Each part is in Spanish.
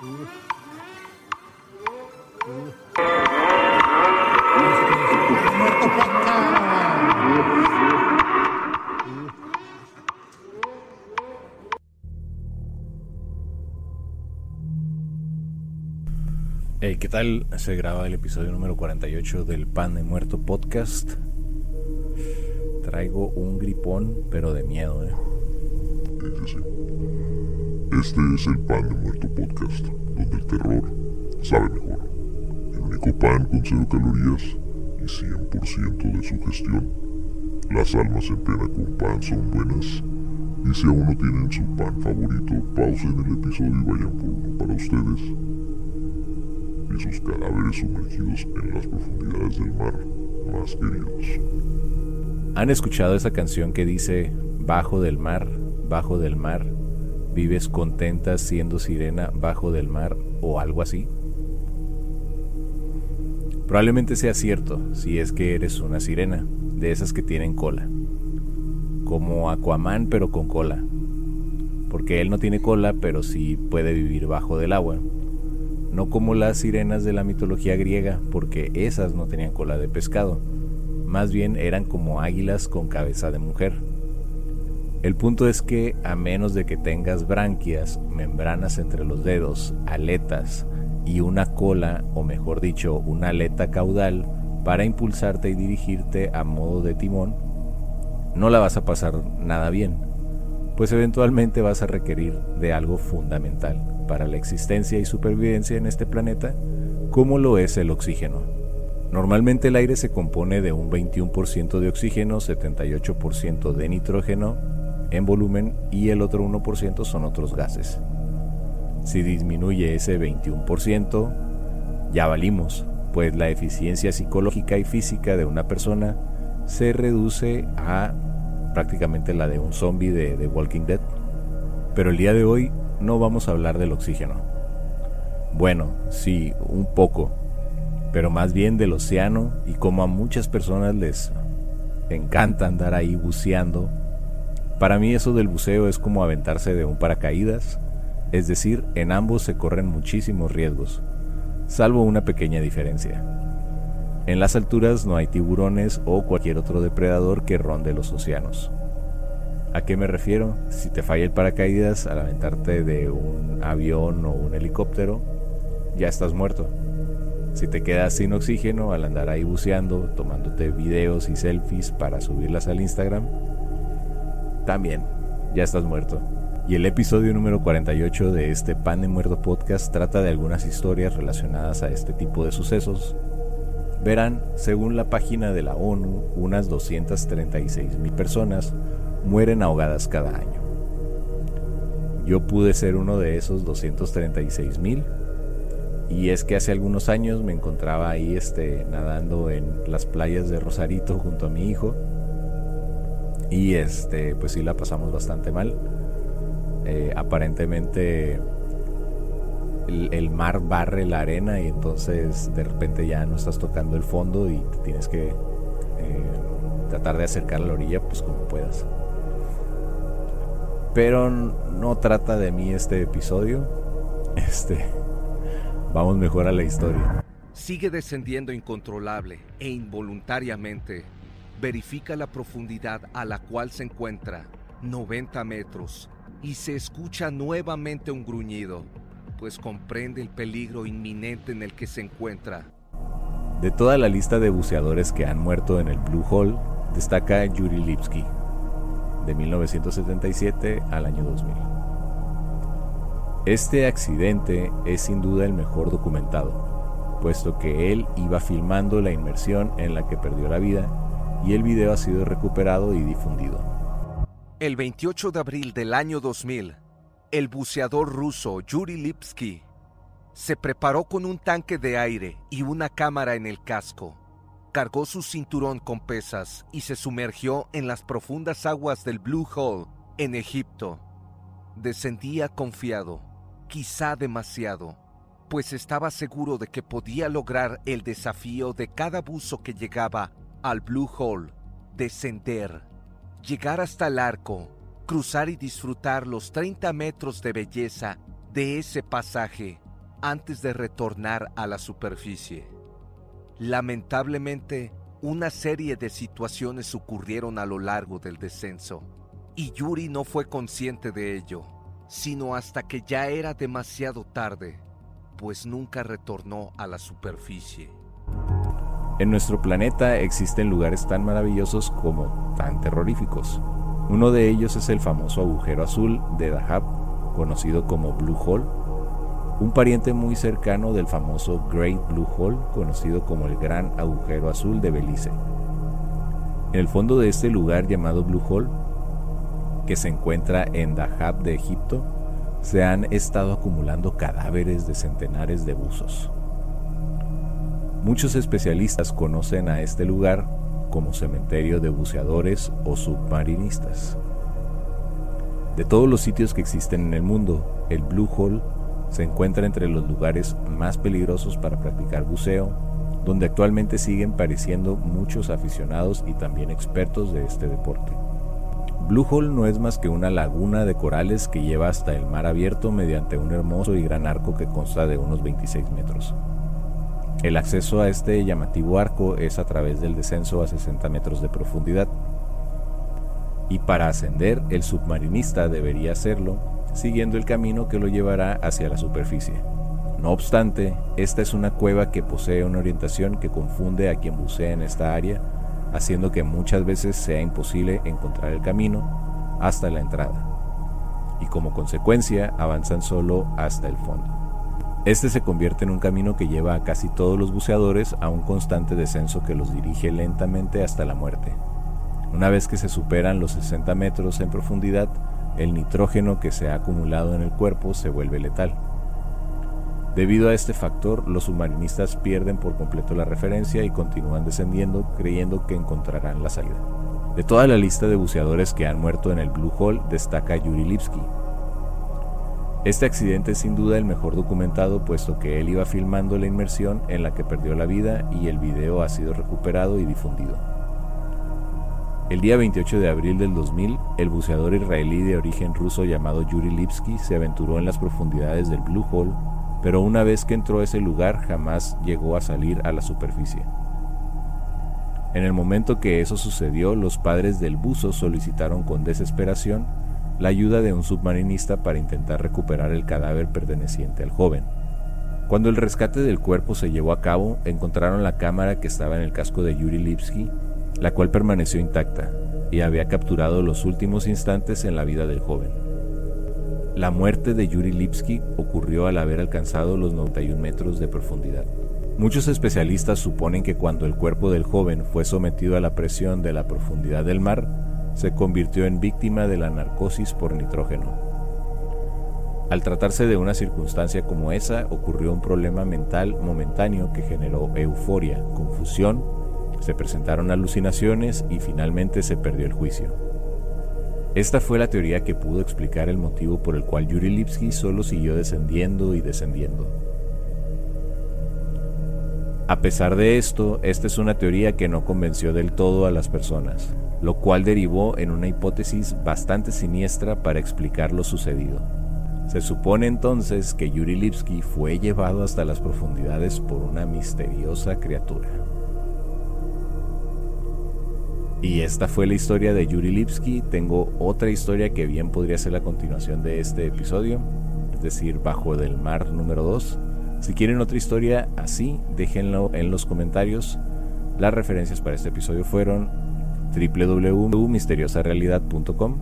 Hey, ¿qué tal? Se graba el episodio número 48 del Pan de Muerto podcast. Traigo un gripón, pero de miedo, ¿eh? Este es el Pan de Muerto podcast, donde el terror sabe mejor. El único pan con cero calorías y 100% de sugestión. Las almas en pena con pan son buenas. Y si aún no tienen su pan favorito, pausen el episodio y vayan por uno para ustedes y sus cadáveres sumergidos en las profundidades del mar más queridos. ¿Han escuchado esa canción que dice, bajo del mar, bajo del mar, vives contenta siendo sirena bajo del mar o algo así? Probablemente sea cierto si es que eres una sirena, de esas que tienen cola. Como Aquaman pero con cola. Porque él no tiene cola pero sí puede vivir bajo del agua no como las sirenas de la mitología griega, porque esas no tenían cola de pescado, más bien eran como águilas con cabeza de mujer. El punto es que a menos de que tengas branquias, membranas entre los dedos, aletas y una cola, o mejor dicho, una aleta caudal, para impulsarte y dirigirte a modo de timón, no la vas a pasar nada bien, pues eventualmente vas a requerir de algo fundamental para la existencia y supervivencia en este planeta, como lo es el oxígeno. Normalmente el aire se compone de un 21% de oxígeno, 78% de nitrógeno en volumen y el otro 1% son otros gases. Si disminuye ese 21%, ya valimos, pues la eficiencia psicológica y física de una persona se reduce a prácticamente la de un zombie de, The Walking Dead. Pero el día de hoy no vamos a hablar del oxígeno. Bueno, sí, un poco, pero más bien del océano y como a muchas personas les encanta andar ahí buceando. Para mí eso del buceo es como aventarse de un paracaídas, es decir, en ambos se corren muchísimos riesgos, salvo una pequeña diferencia. En las alturas no hay tiburones o cualquier otro depredador que ronde los océanos. ¿A qué me refiero? Si te falla el paracaídas al aventarte de un avión o un helicóptero, ya estás muerto. Si te quedas sin oxígeno al andar ahí buceando, tomándote videos y selfies para subirlas al Instagram, también ya estás muerto. Y el episodio número 48 de este Pan de Muerto podcast trata de algunas historias relacionadas a este tipo de sucesos. Verán, según la página de la ONU, unas 236 mil personas mueren ahogadas cada año. Yo pude ser uno de esos 236 mil. Y es que hace algunos años me encontraba ahí este, nadando en las playas de Rosarito junto a mi hijo. Y este, pues sí la pasamos bastante mal. Eh, aparentemente el, mar barre la arena y entonces de repente ya no estás tocando el fondo y tienes que eh, tratar de acercar a la orilla pues como puedas. Pero no trata de mí este episodio. Este. Vamos mejor a la historia. Sigue descendiendo incontrolable e involuntariamente. Verifica la profundidad a la cual se encuentra, 90 metros, y se escucha nuevamente un gruñido, pues comprende el peligro inminente en el que se encuentra. De toda la lista de buceadores que han muerto en el Blue Hole, destaca Yuri Lipsky, de 1977 al año 2000. Este accidente es sin duda el mejor documentado, puesto que él iba filmando la inmersión en la que perdió la vida y el video ha sido recuperado y difundido. El 28 de abril del año 2000, el buceador ruso Yuri Lipsky se preparó con un tanque de aire y una cámara en el casco cargó su cinturón con pesas y se sumergió en las profundas aguas del Blue Hole, en Egipto. Descendía confiado, quizá demasiado, pues estaba seguro de que podía lograr el desafío de cada buzo que llegaba al Blue Hole, descender, llegar hasta el arco, cruzar y disfrutar los 30 metros de belleza de ese pasaje antes de retornar a la superficie. Lamentablemente, una serie de situaciones ocurrieron a lo largo del descenso, y Yuri no fue consciente de ello, sino hasta que ya era demasiado tarde, pues nunca retornó a la superficie. En nuestro planeta existen lugares tan maravillosos como tan terroríficos. Uno de ellos es el famoso agujero azul de Dahab, conocido como Blue Hole, un pariente muy cercano del famoso Great Blue Hole, conocido como el Gran Agujero Azul de Belice. En el fondo de este lugar llamado Blue Hole, que se encuentra en Dahab de Egipto, se han estado acumulando cadáveres de centenares de buzos. Muchos especialistas conocen a este lugar como cementerio de buceadores o submarinistas. De todos los sitios que existen en el mundo, el Blue Hole se encuentra entre los lugares más peligrosos para practicar buceo, donde actualmente siguen pareciendo muchos aficionados y también expertos de este deporte. Blue Hole no es más que una laguna de corales que lleva hasta el mar abierto mediante un hermoso y gran arco que consta de unos 26 metros. El acceso a este llamativo arco es a través del descenso a 60 metros de profundidad. Y para ascender, el submarinista debería hacerlo siguiendo el camino que lo llevará hacia la superficie. No obstante, esta es una cueva que posee una orientación que confunde a quien bucea en esta área, haciendo que muchas veces sea imposible encontrar el camino hasta la entrada. Y como consecuencia avanzan solo hasta el fondo. Este se convierte en un camino que lleva a casi todos los buceadores a un constante descenso que los dirige lentamente hasta la muerte. Una vez que se superan los 60 metros en profundidad, el nitrógeno que se ha acumulado en el cuerpo se vuelve letal. Debido a este factor, los submarinistas pierden por completo la referencia y continúan descendiendo creyendo que encontrarán la salida. De toda la lista de buceadores que han muerto en el Blue Hole destaca Yuri Lipsky, este accidente es sin duda el mejor documentado puesto que él iba filmando la inmersión en la que perdió la vida y el video ha sido recuperado y difundido. El día 28 de abril del 2000, el buceador israelí de origen ruso llamado Yuri Lipsky se aventuró en las profundidades del Blue Hole, pero una vez que entró a ese lugar jamás llegó a salir a la superficie. En el momento que eso sucedió, los padres del buzo solicitaron con desesperación la ayuda de un submarinista para intentar recuperar el cadáver perteneciente al joven. Cuando el rescate del cuerpo se llevó a cabo, encontraron la cámara que estaba en el casco de Yuri Lipsky, la cual permaneció intacta y había capturado los últimos instantes en la vida del joven. La muerte de Yuri Lipsky ocurrió al haber alcanzado los 91 metros de profundidad. Muchos especialistas suponen que cuando el cuerpo del joven fue sometido a la presión de la profundidad del mar, se convirtió en víctima de la narcosis por nitrógeno. Al tratarse de una circunstancia como esa, ocurrió un problema mental momentáneo que generó euforia, confusión, se presentaron alucinaciones y finalmente se perdió el juicio. Esta fue la teoría que pudo explicar el motivo por el cual Yuri Lipsky solo siguió descendiendo y descendiendo. A pesar de esto, esta es una teoría que no convenció del todo a las personas lo cual derivó en una hipótesis bastante siniestra para explicar lo sucedido. Se supone entonces que Yuri Lipsky fue llevado hasta las profundidades por una misteriosa criatura. Y esta fue la historia de Yuri Lipsky. Tengo otra historia que bien podría ser la continuación de este episodio, es decir, Bajo del Mar número 2. Si quieren otra historia así, déjenlo en los comentarios. Las referencias para este episodio fueron www.misteriosarealidad.com.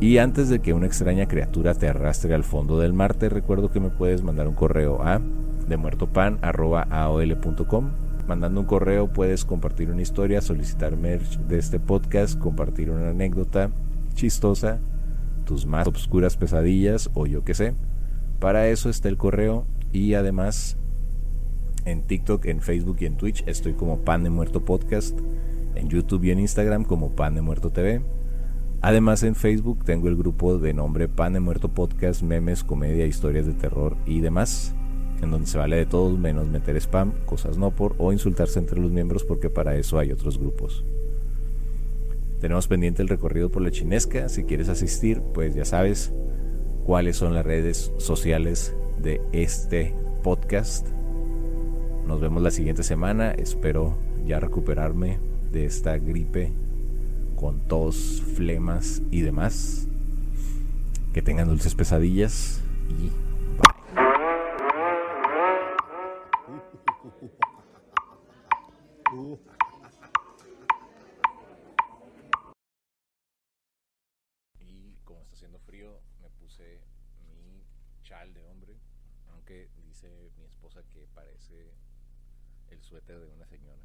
Y antes de que una extraña criatura te arrastre al fondo del mar, te recuerdo que me puedes mandar un correo a demuertopan.aol.com. Mandando un correo puedes compartir una historia, solicitar merch de este podcast, compartir una anécdota chistosa, tus más obscuras pesadillas o yo que sé. Para eso está el correo y además en TikTok, en Facebook y en Twitch estoy como Pan de Muerto Podcast en YouTube y en Instagram como Pan de Muerto TV. Además en Facebook tengo el grupo de nombre Pan de Muerto Podcast, memes, comedia, historias de terror y demás, en donde se vale de todos menos meter spam, cosas no por o insultarse entre los miembros porque para eso hay otros grupos. Tenemos pendiente el recorrido por la chinesca, si quieres asistir pues ya sabes cuáles son las redes sociales de este podcast. Nos vemos la siguiente semana. Espero ya recuperarme de esta gripe con tos, flemas y demás. Que tengan dulces pesadillas y Y como está haciendo frío, me puse mi chal de hombre, dice mi esposa que parece el suéter de una señora.